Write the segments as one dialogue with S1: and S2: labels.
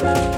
S1: Bye.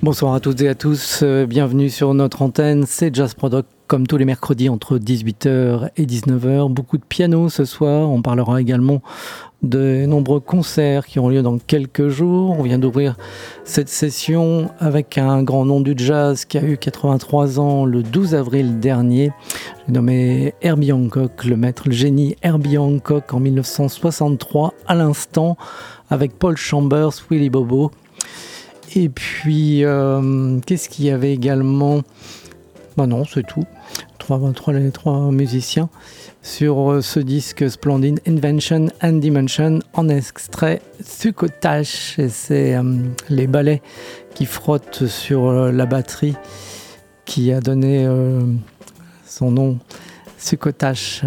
S2: Bonsoir à toutes et à tous, euh, bienvenue sur notre antenne, c'est Jazz Product comme tous les mercredis entre 18h et 19h. Beaucoup de piano ce soir, on parlera également de nombreux concerts qui ont lieu dans quelques jours. On vient d'ouvrir cette session avec un grand nom du jazz qui a eu 83 ans le 12 avril dernier. J'ai nommé Herbie Hancock, le maître, le génie Herbie Hancock en 1963 à l'instant avec Paul Chambers, Willy Bobo et puis, euh, qu'est-ce qu'il y avait également? Ben non, c'est tout. Trois, trois, les trois musiciens sur euh, ce disque splendide Invention and Dimension en extrait Succotash. Et c'est euh, les balais qui frottent sur la batterie qui a donné son nom Succotash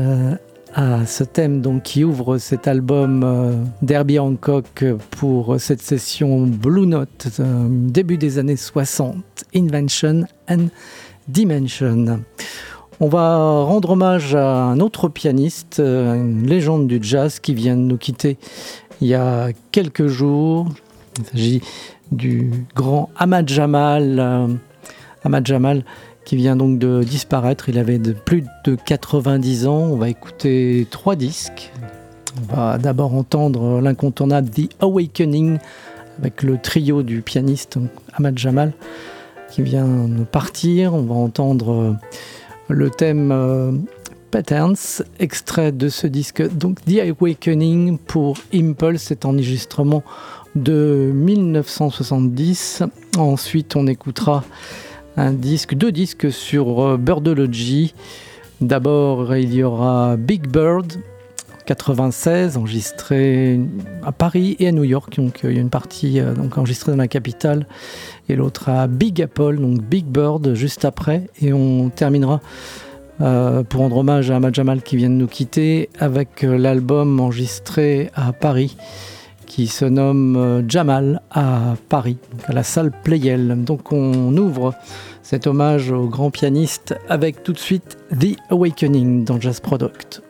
S2: à ce thème donc, qui ouvre cet album euh, d'Herbie Hancock pour cette session Blue Note, euh, début des années 60, Invention and Dimension. On va rendre hommage à un autre pianiste, euh, une légende du jazz qui vient de nous quitter il y a quelques jours. Il s'agit du grand Ahmad Jamal. Ahmad Jamal qui vient donc de disparaître. Il avait plus de 90 ans. On va écouter trois disques. On va d'abord entendre l'incontournable The Awakening avec le trio du pianiste Ahmad Jamal qui vient de partir. On va entendre le thème euh, Patterns, extrait de ce disque. Donc The Awakening pour Impulse, cet enregistrement de 1970. Ensuite, on écoutera un disque, deux disques sur euh, Birdology. D'abord, il y aura Big Bird 96, enregistré à Paris et à New York. Donc, il y a une partie euh, donc, enregistrée dans la capitale et l'autre à Big Apple, donc Big Bird juste après. Et on terminera euh, pour rendre hommage à Ahmad Jamal qui vient de nous quitter avec l'album enregistré à Paris qui se nomme euh, Jamal à Paris, à la salle Playel. Donc on ouvre cet hommage au grand pianiste avec tout de suite The Awakening dans Jazz Product.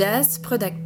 S1: Jazz Product.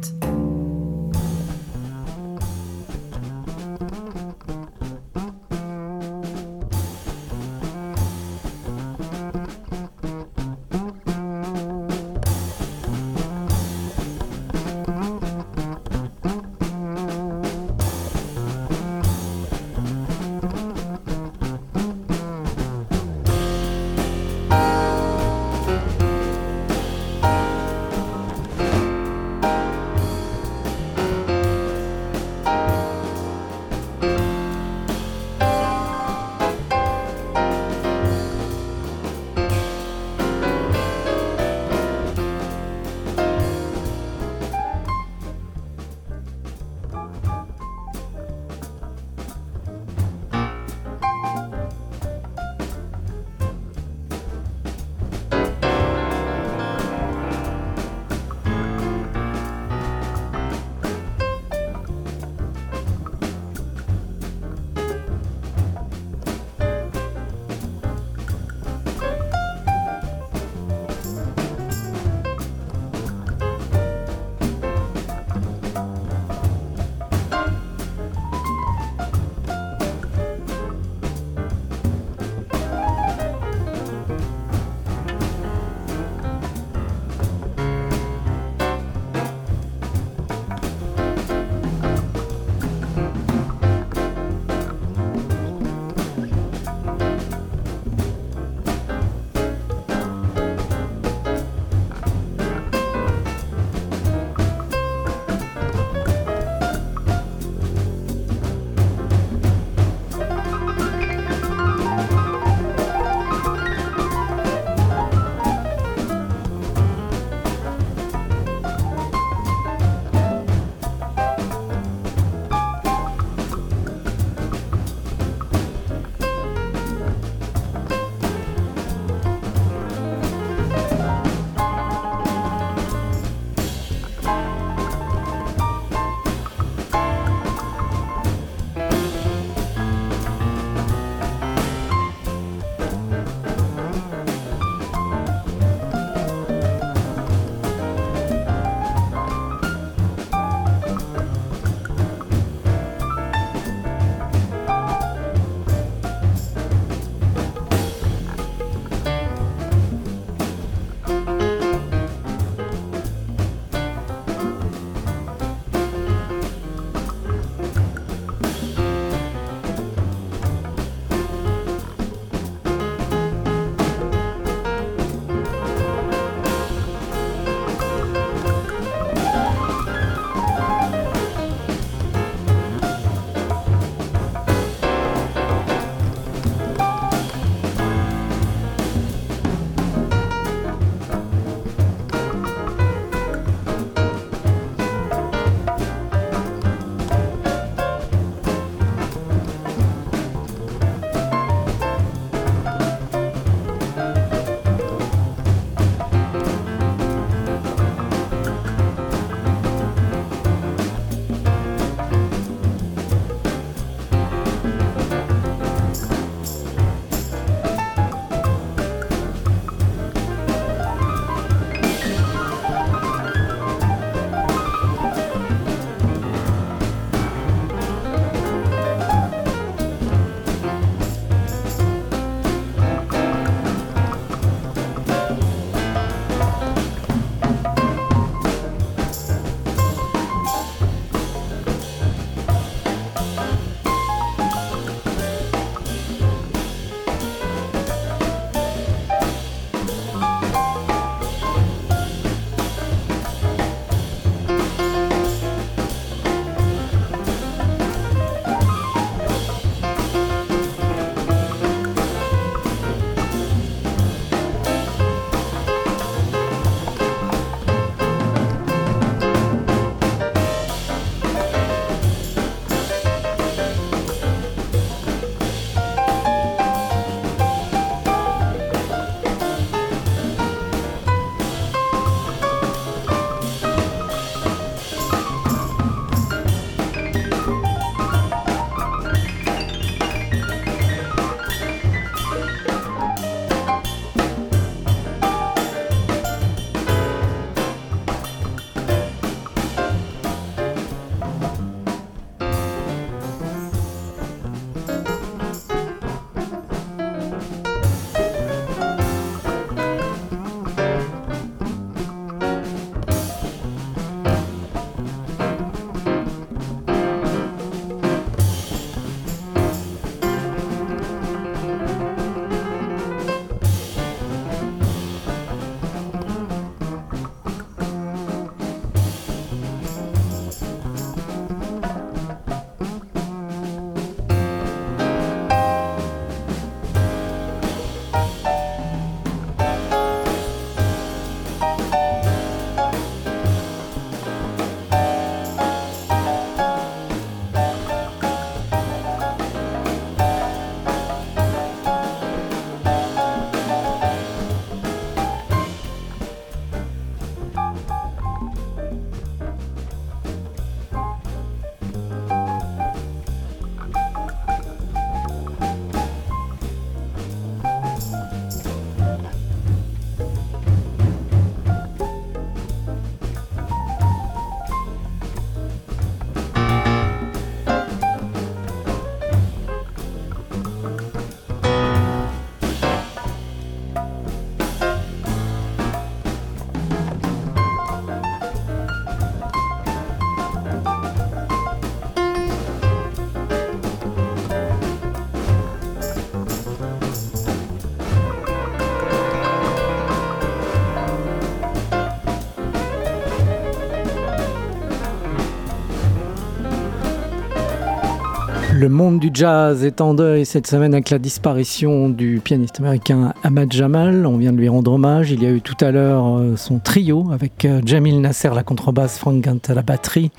S2: Le monde du jazz est en deuil cette semaine avec la disparition du pianiste américain Ahmad Jamal. On vient de lui rendre hommage. Il y a eu tout à l'heure euh, son trio avec euh, Jamil Nasser la contrebasse, Frank Gant à la batterie.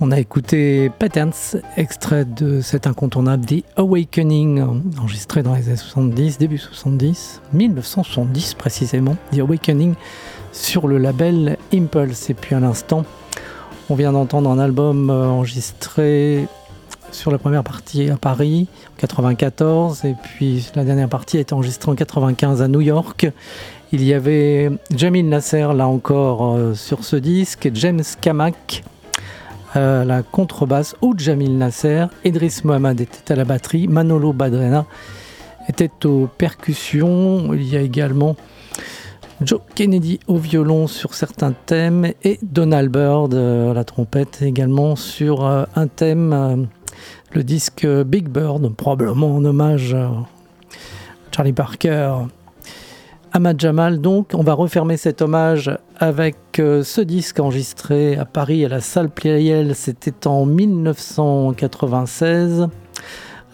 S2: On a écouté Patterns, extrait de cet incontournable The Awakening, enregistré dans les années 70, début 70, 1970 précisément. The Awakening sur le label Impulse. Et puis à l'instant, on vient d'entendre un album euh, enregistré sur la première partie à Paris en 94 et puis la dernière partie a été enregistrée en 95 à New York. Il y avait Jamil Nasser là encore euh, sur ce disque, James Kamak à la contrebasse ou Jamil Nasser, Idris Mohamed était à la batterie, Manolo Badrena était aux percussions. Il y a également Joe Kennedy au violon sur certains thèmes et Donald Byrd euh, à la trompette également sur euh, un thème le disque Big Bird, probablement en hommage à Charlie Parker. Ahmad Jamal, donc, on va refermer cet hommage avec euh, ce disque enregistré à Paris à la salle Pluriel, c'était en 1996.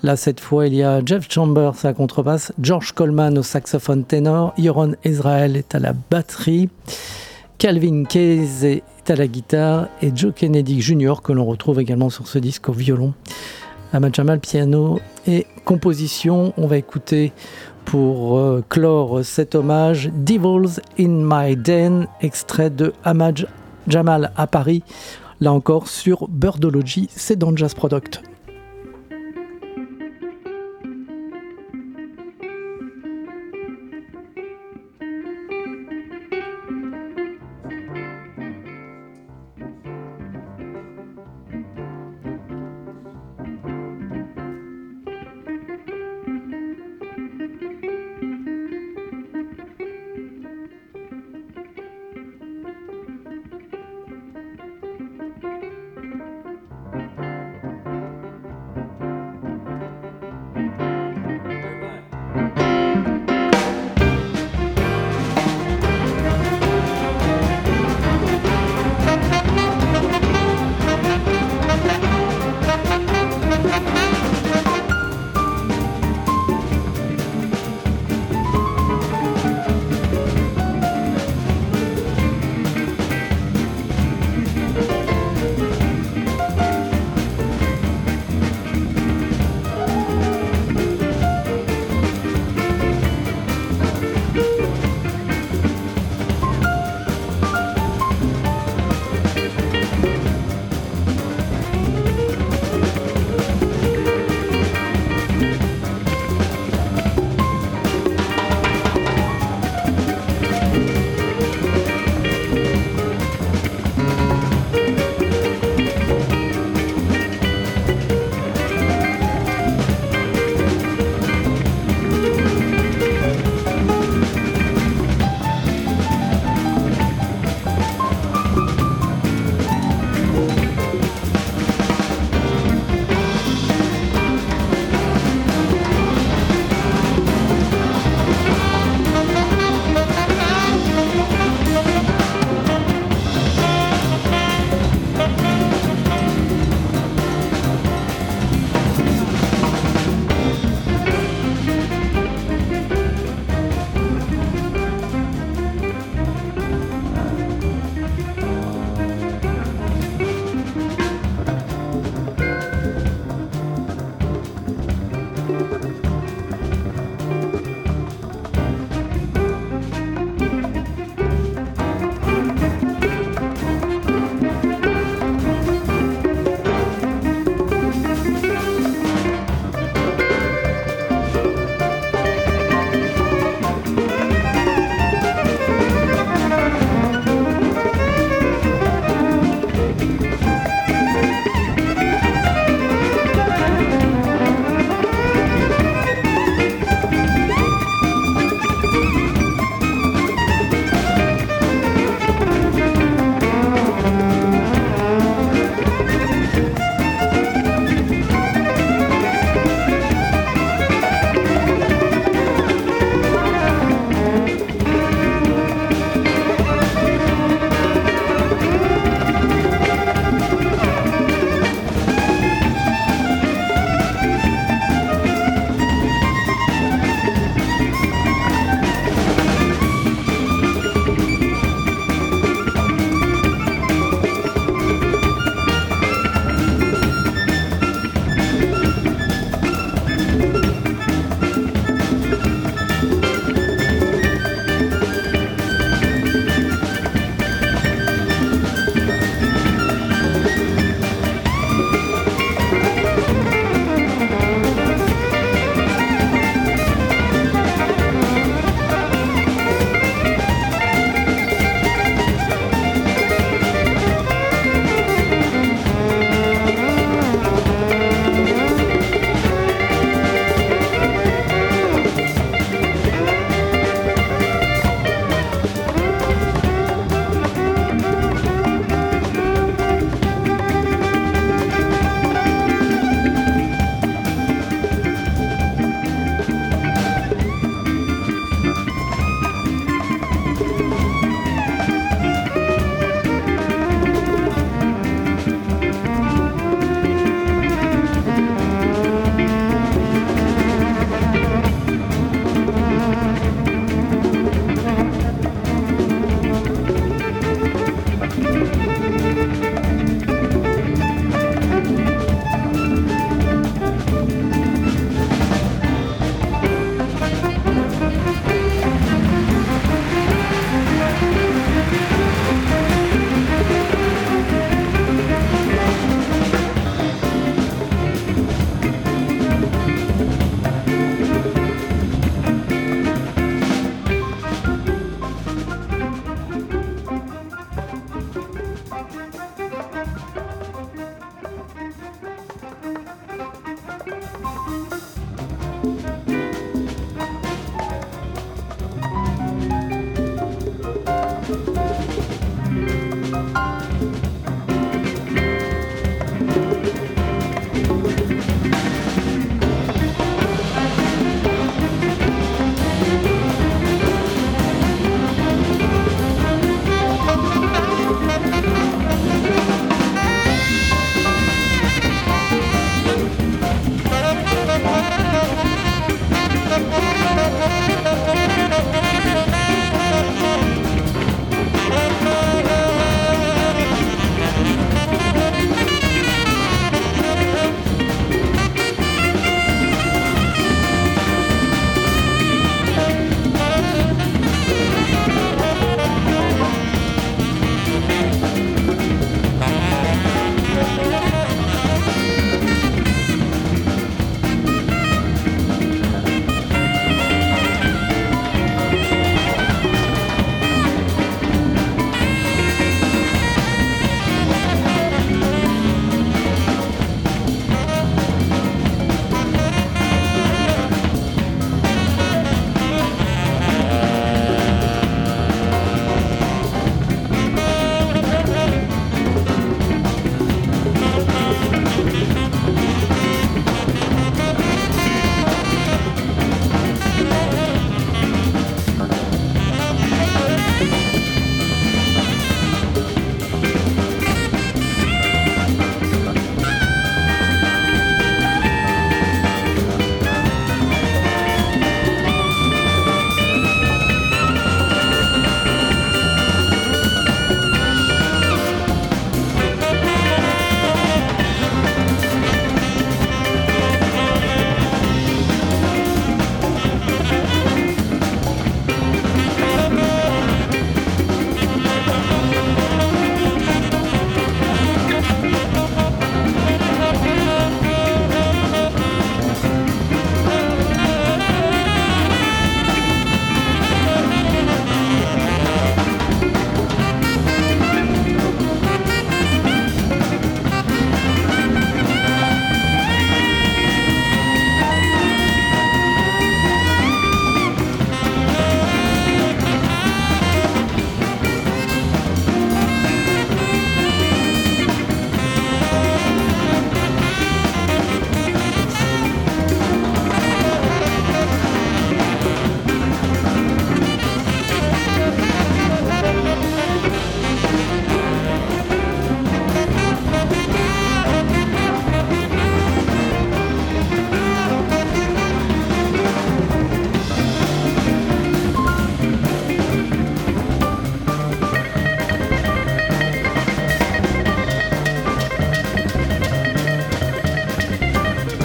S2: Là, cette fois, il y a Jeff Chambers à la contrebasse, George Coleman au saxophone ténor, Yoron Israel est à la batterie, Calvin Case est à la guitare et Joe Kennedy Jr. que l'on retrouve également sur ce disque au violon. Ahmad Jamal, piano et composition. On va écouter pour euh, clore cet hommage Devils in My Den, extrait de Ahmad Jamal à Paris, là encore sur Birdology, c'est dans Jazz Product.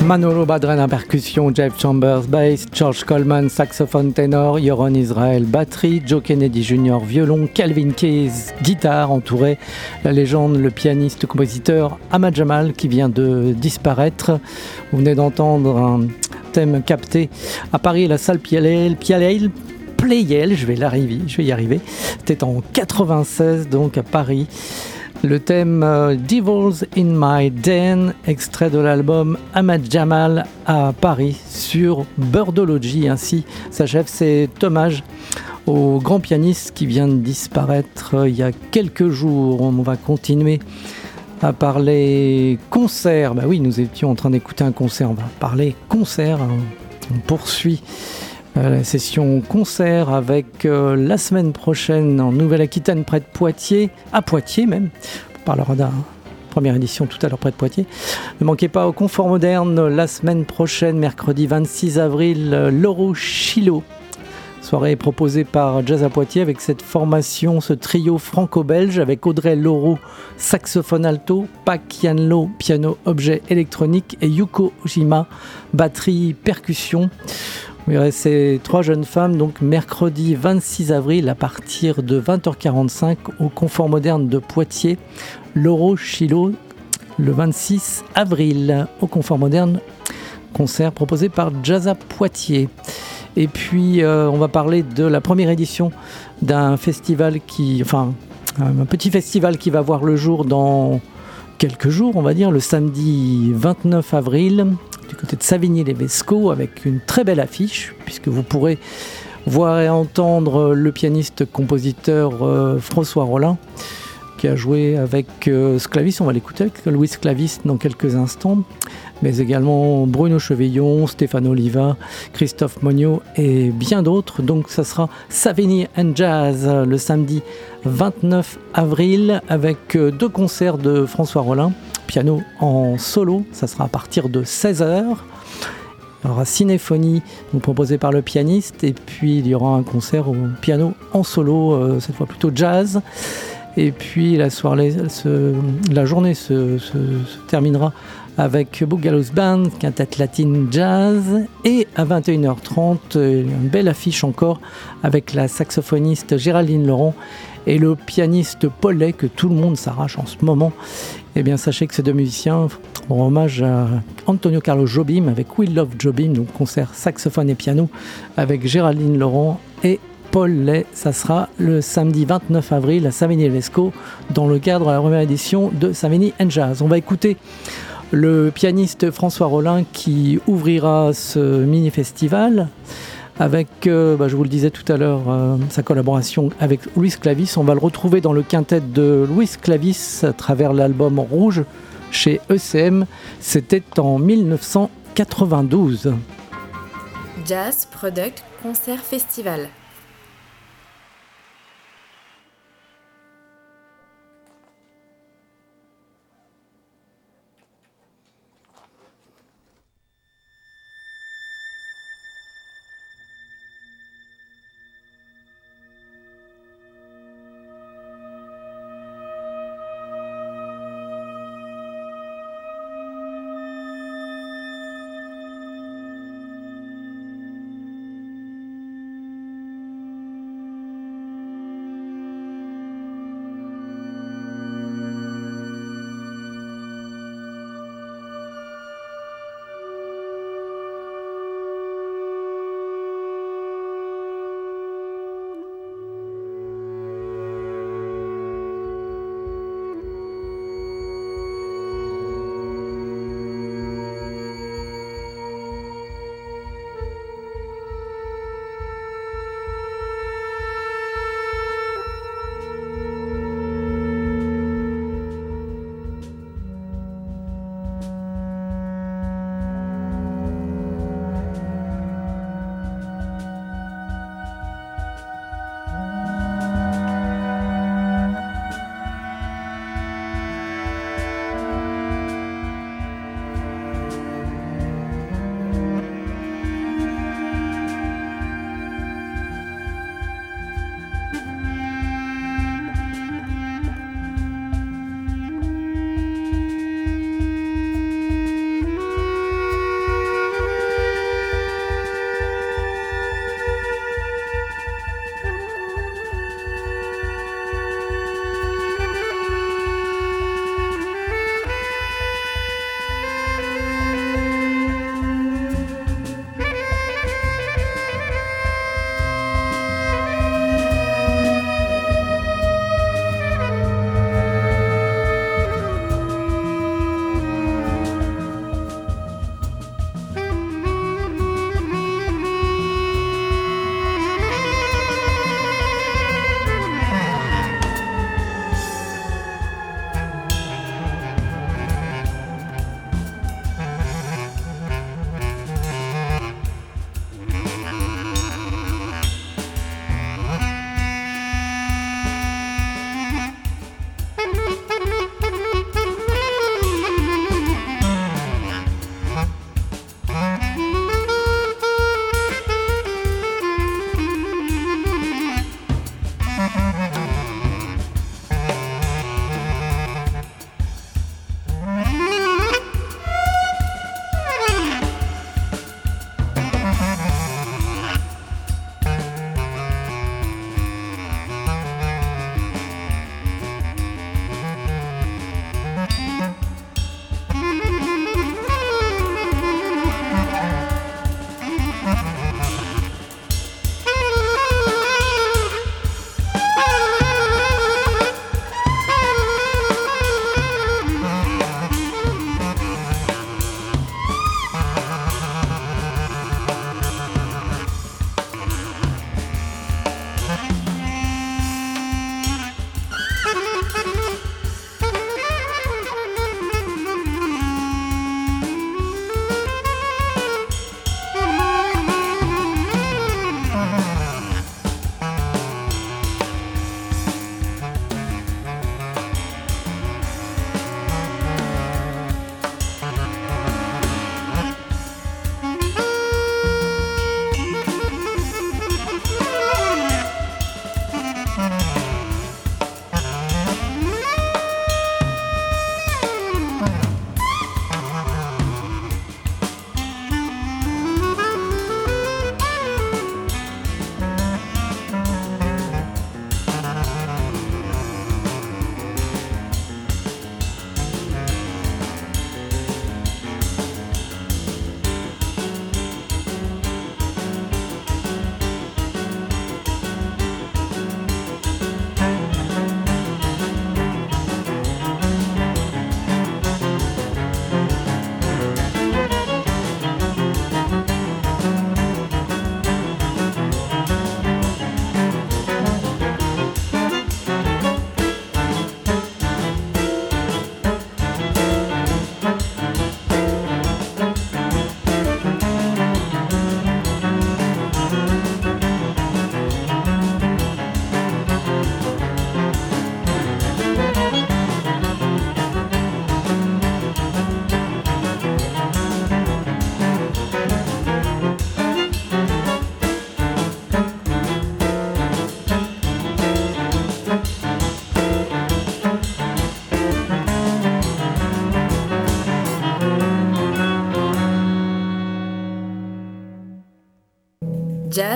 S2: Manolo Badren percussion, Jeff Chambers bass, George Coleman saxophone ténor, Yoron Israel batterie, Joe Kennedy Jr. violon, Calvin Keyes guitare, entouré la légende, le pianiste, compositeur Ahmad Jamal qui vient de disparaître. Vous venez d'entendre un thème capté à Paris, la salle Pialel, Pialel Playel, je vais, je vais y arriver. C'était en 96 donc à Paris. Le thème euh, Devils in My Den, extrait de l'album Ahmad Jamal à Paris sur Birdology. Ainsi s'achève cet hommage au grand pianiste qui vient de disparaître euh, il y a quelques jours. On va continuer à parler concert. Bah oui, nous étions en train d'écouter un concert. On va parler concert. Hein. On poursuit la session concert avec euh, la semaine prochaine en Nouvelle-Aquitaine près de Poitiers, à Poitiers même. On parlera d'un première édition tout à l'heure près de Poitiers. Ne manquez pas au Confort Moderne la semaine prochaine, mercredi 26 avril, Loro Chilo. Soirée proposée par Jazz à Poitiers avec cette formation, ce trio franco-belge avec Audrey Loro, saxophone alto, Pak Yanlo, piano objet électronique et Yuko Ojima, batterie percussion. Vous verrez ces trois jeunes femmes, donc mercredi 26 avril à partir de 20h45 au Confort Moderne de Poitiers, Loro Chilo, le 26 avril au Confort Moderne, concert proposé par Jazza Poitiers. Et puis euh, on va parler de la première édition d'un festival qui, enfin, un petit festival qui va voir le jour dans quelques jours, on va dire, le samedi 29 avril du côté de Savigny-les-Vesco avec une très belle affiche, puisque vous pourrez voir et entendre le pianiste-compositeur euh, François Rollin qui a joué avec euh, Sclavis, on va l'écouter avec Louis Sclavis dans quelques instants, mais également Bruno Chevillon, Stéphane Oliva, Christophe Monio et bien d'autres. Donc ça sera Savigny and Jazz le samedi 29 avril avec euh, deux concerts de François Rollin piano en solo, ça sera à partir de 16h. Il y aura cinéphonie proposée par le pianiste et puis il y aura un concert au piano en solo, euh, cette fois plutôt jazz. Et puis la soirée, la journée se, terminera avec Boogaloo's Band, quintette latine jazz, et à 21h30, une belle affiche encore avec la saxophoniste Géraldine Laurent et le pianiste Paulet que tout le monde s'arrache en ce moment. Eh bien, sachez que ces deux musiciens rendent hommage à Antonio Carlos Jobim avec We Love Jobim, donc concert saxophone et piano avec Géraldine Laurent et Paul Lay. Ça sera le samedi 29 avril à Savigny-Lescaut dans le cadre de la première édition de Savigny Jazz. On va écouter le pianiste François Rollin qui ouvrira ce mini-festival avec, euh, bah, je vous le disais tout à l'heure, euh, sa collaboration avec Louis Clavis. On va le retrouver dans le quintet de Louis Clavis à travers l'album Rouge chez ECM. C'était en 1992.
S1: Jazz Product Concert Festival.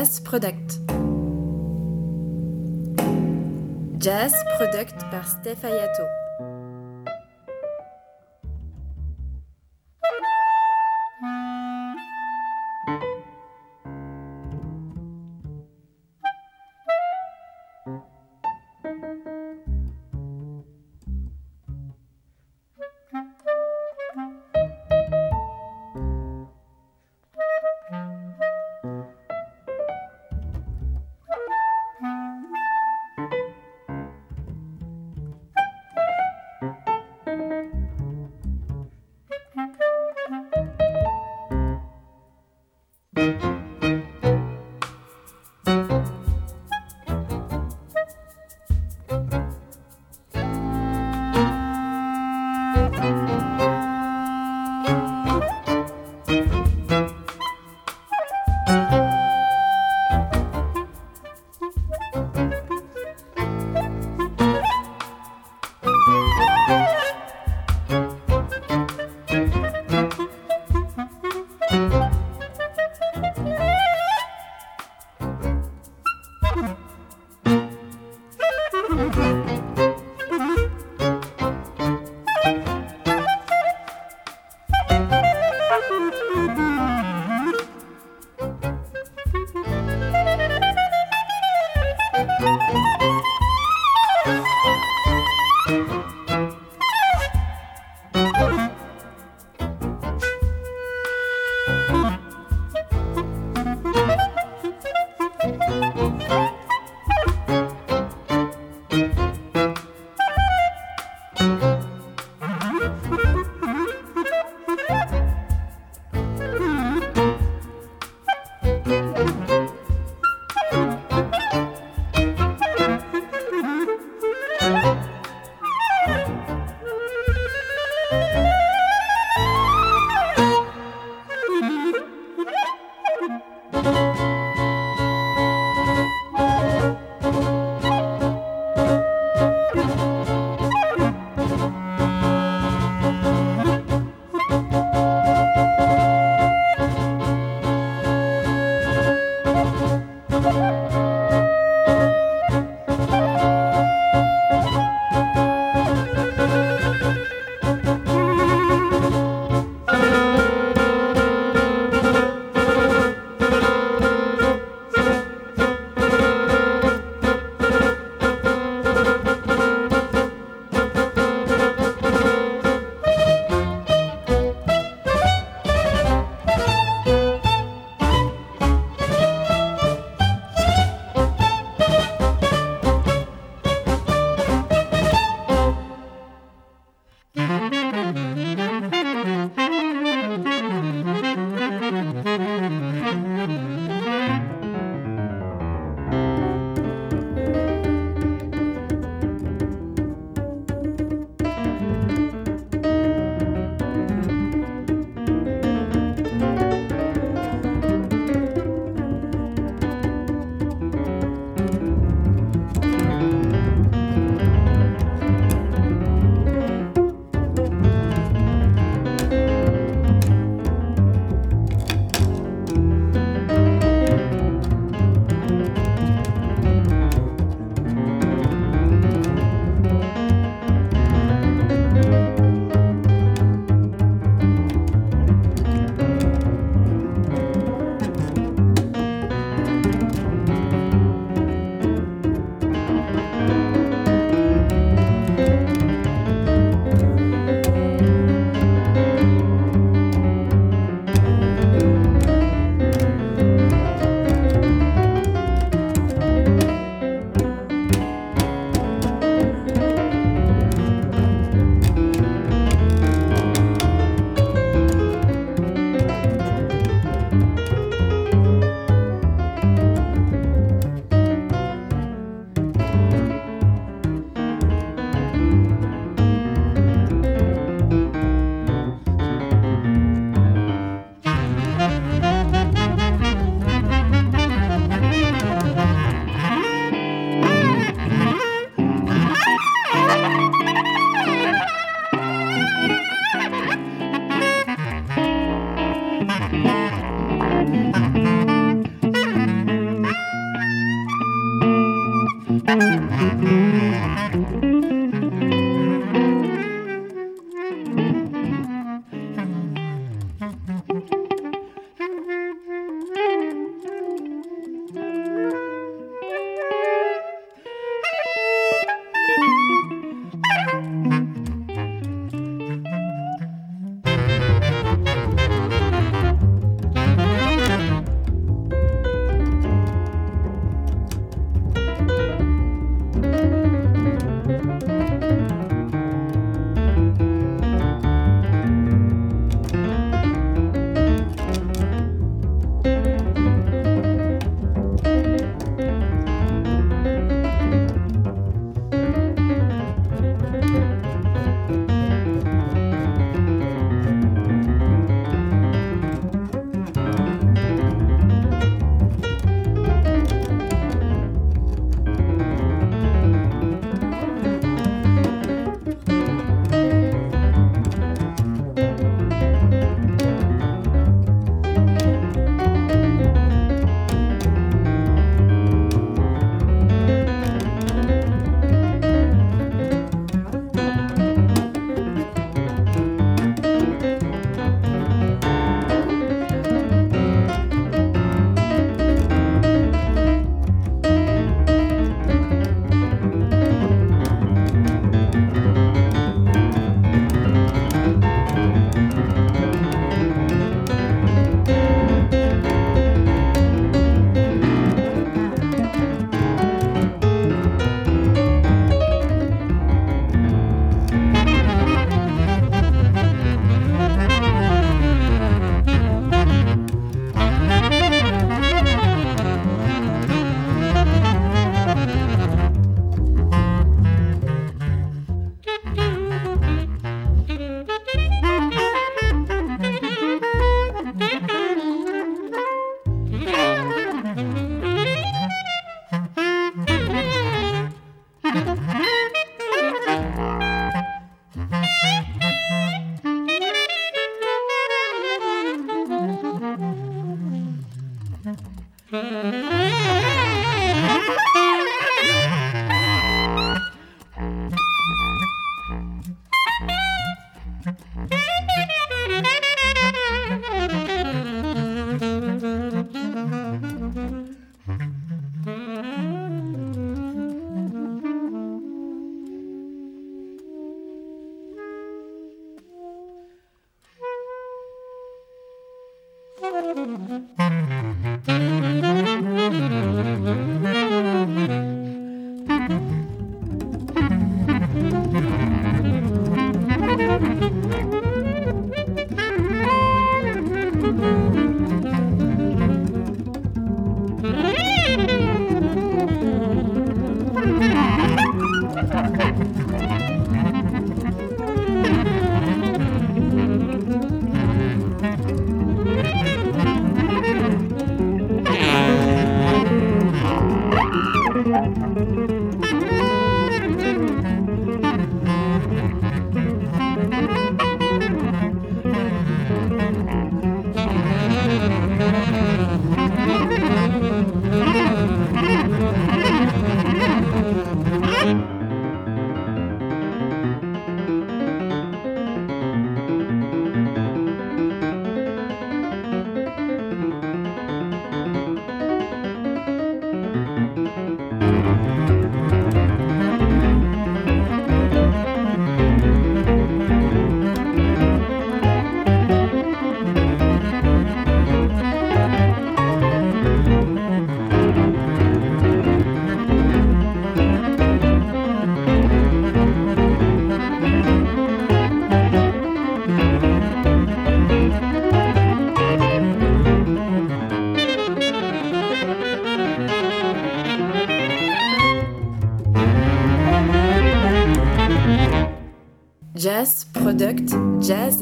S1: Jazz Product. Jazz Product par Steph Ayato.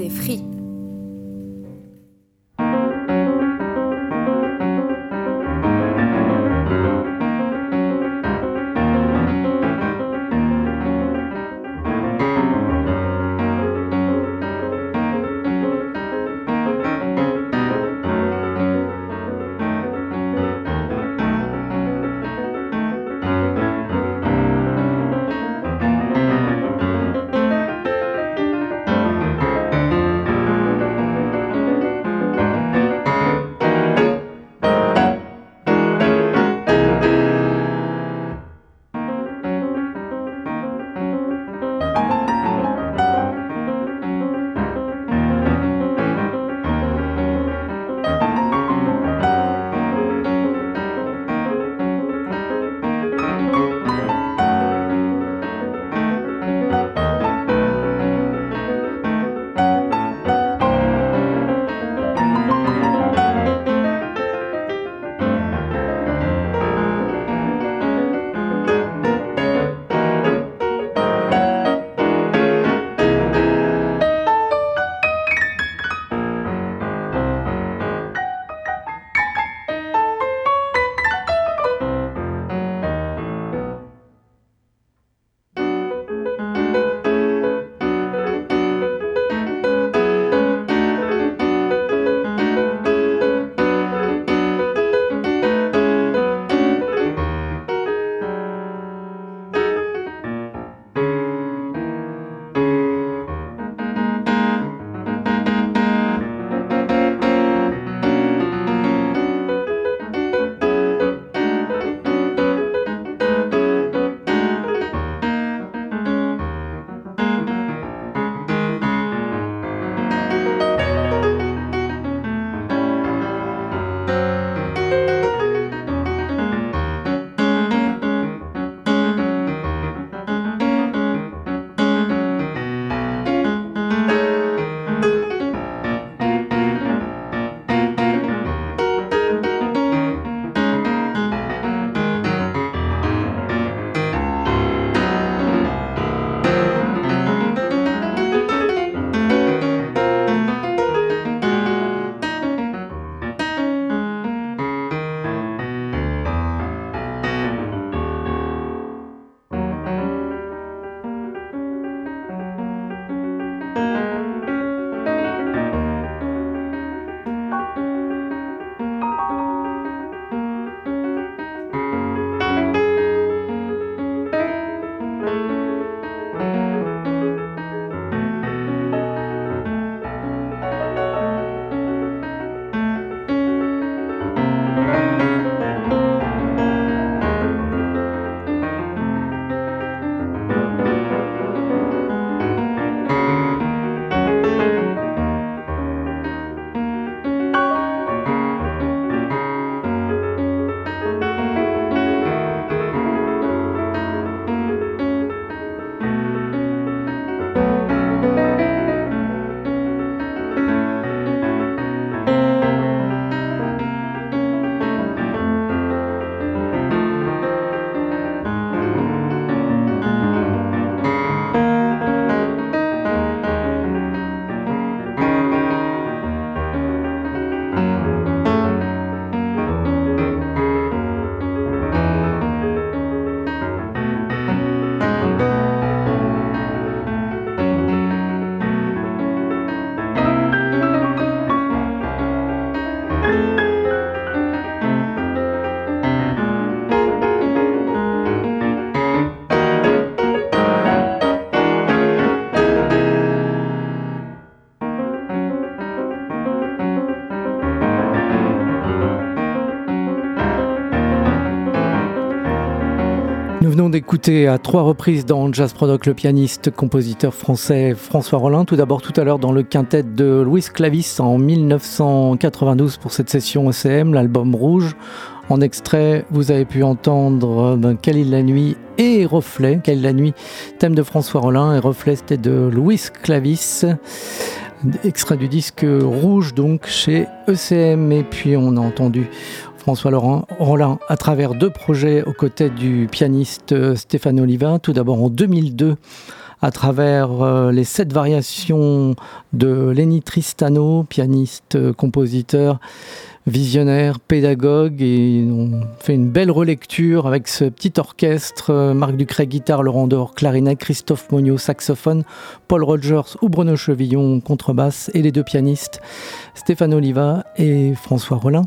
S1: des frites.
S2: Nous venons d'écouter à trois reprises dans Jazz Product le pianiste, compositeur français François Rollin. Tout d'abord tout à l'heure dans le quintet de Louis Clavis en 1992 pour cette session ECM, l'album Rouge. En extrait, vous avez pu entendre ben, Khalil la nuit et Reflet. Khalil la nuit, thème de François Rollin et Reflet c'était de Louis Clavis. Extrait du disque Rouge donc chez ECM et puis on a entendu François Laurent Rollin à travers deux projets aux côtés du pianiste euh, Stéphane Oliva. Tout d'abord en 2002 à travers euh, les sept variations de Lenny Tristano, pianiste, euh, compositeur visionnaire, pédagogue, et on fait une belle relecture avec ce petit orchestre, euh, Marc Ducret guitare, Laurent Dor clarinette, Christophe Monio saxophone, Paul Rogers ou Bruno Chevillon contrebasse, et les deux pianistes, Stéphane Oliva et François Rollin.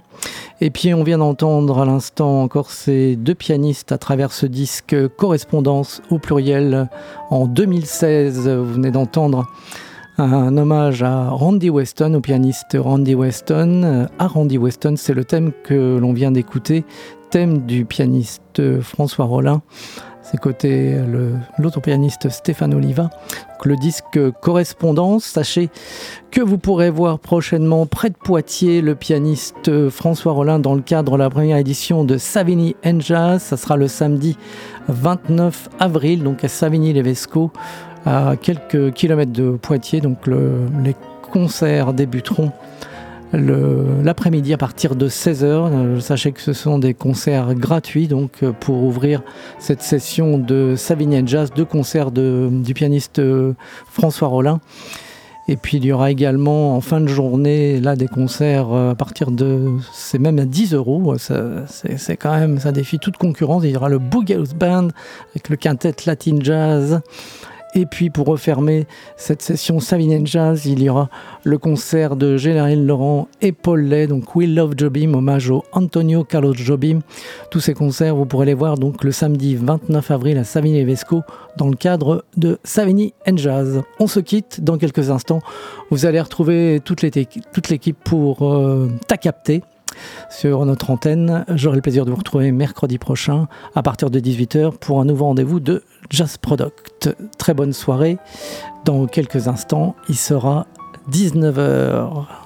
S2: Et puis on vient d'entendre à l'instant encore ces deux pianistes à travers ce disque Correspondance au pluriel en 2016. Vous venez d'entendre un hommage à Randy Weston, au pianiste Randy Weston. À Randy Weston, c'est le thème que l'on vient d'écouter, thème du pianiste François Rollin. C'est côté l'autre pianiste Stéphane Oliva. le disque Correspondance, sachez que vous pourrez voir prochainement près de Poitiers le pianiste François Rollin dans le cadre de la première édition de Savigny Jazz. Ça sera le samedi 29 avril, donc à Savigny-les-Vesco à quelques kilomètres de Poitiers. Donc les concerts débuteront l'après-midi à partir de 16h. Euh, sachez que ce sont des concerts gratuits donc euh, pour ouvrir cette session de Savigny Jazz, deux concerts du pianiste euh, François Rollin. Et puis il y aura également en fin de journée là des concerts à partir de c'est même à 10 euros. C'est quand même ça défie toute concurrence. Il y aura le Boogie Band avec le quintet Latin Jazz. Et puis pour refermer cette session Savinen Jazz, il y aura le concert de Général Laurent et Paul Lay, donc We Love Jobim, hommage au Antonio Carlos Jobim. Tous ces concerts, vous pourrez les voir donc le samedi 29 avril à Savigny Vesco dans le cadre de Savigny Jazz. On se quitte dans quelques instants. Vous allez retrouver toute l'équipe pour euh, Ta capter sur notre antenne. J'aurai le plaisir de vous retrouver mercredi prochain à partir de 18h pour un nouveau rendez-vous de Jazz Product. Très bonne soirée. Dans quelques instants, il sera 19h.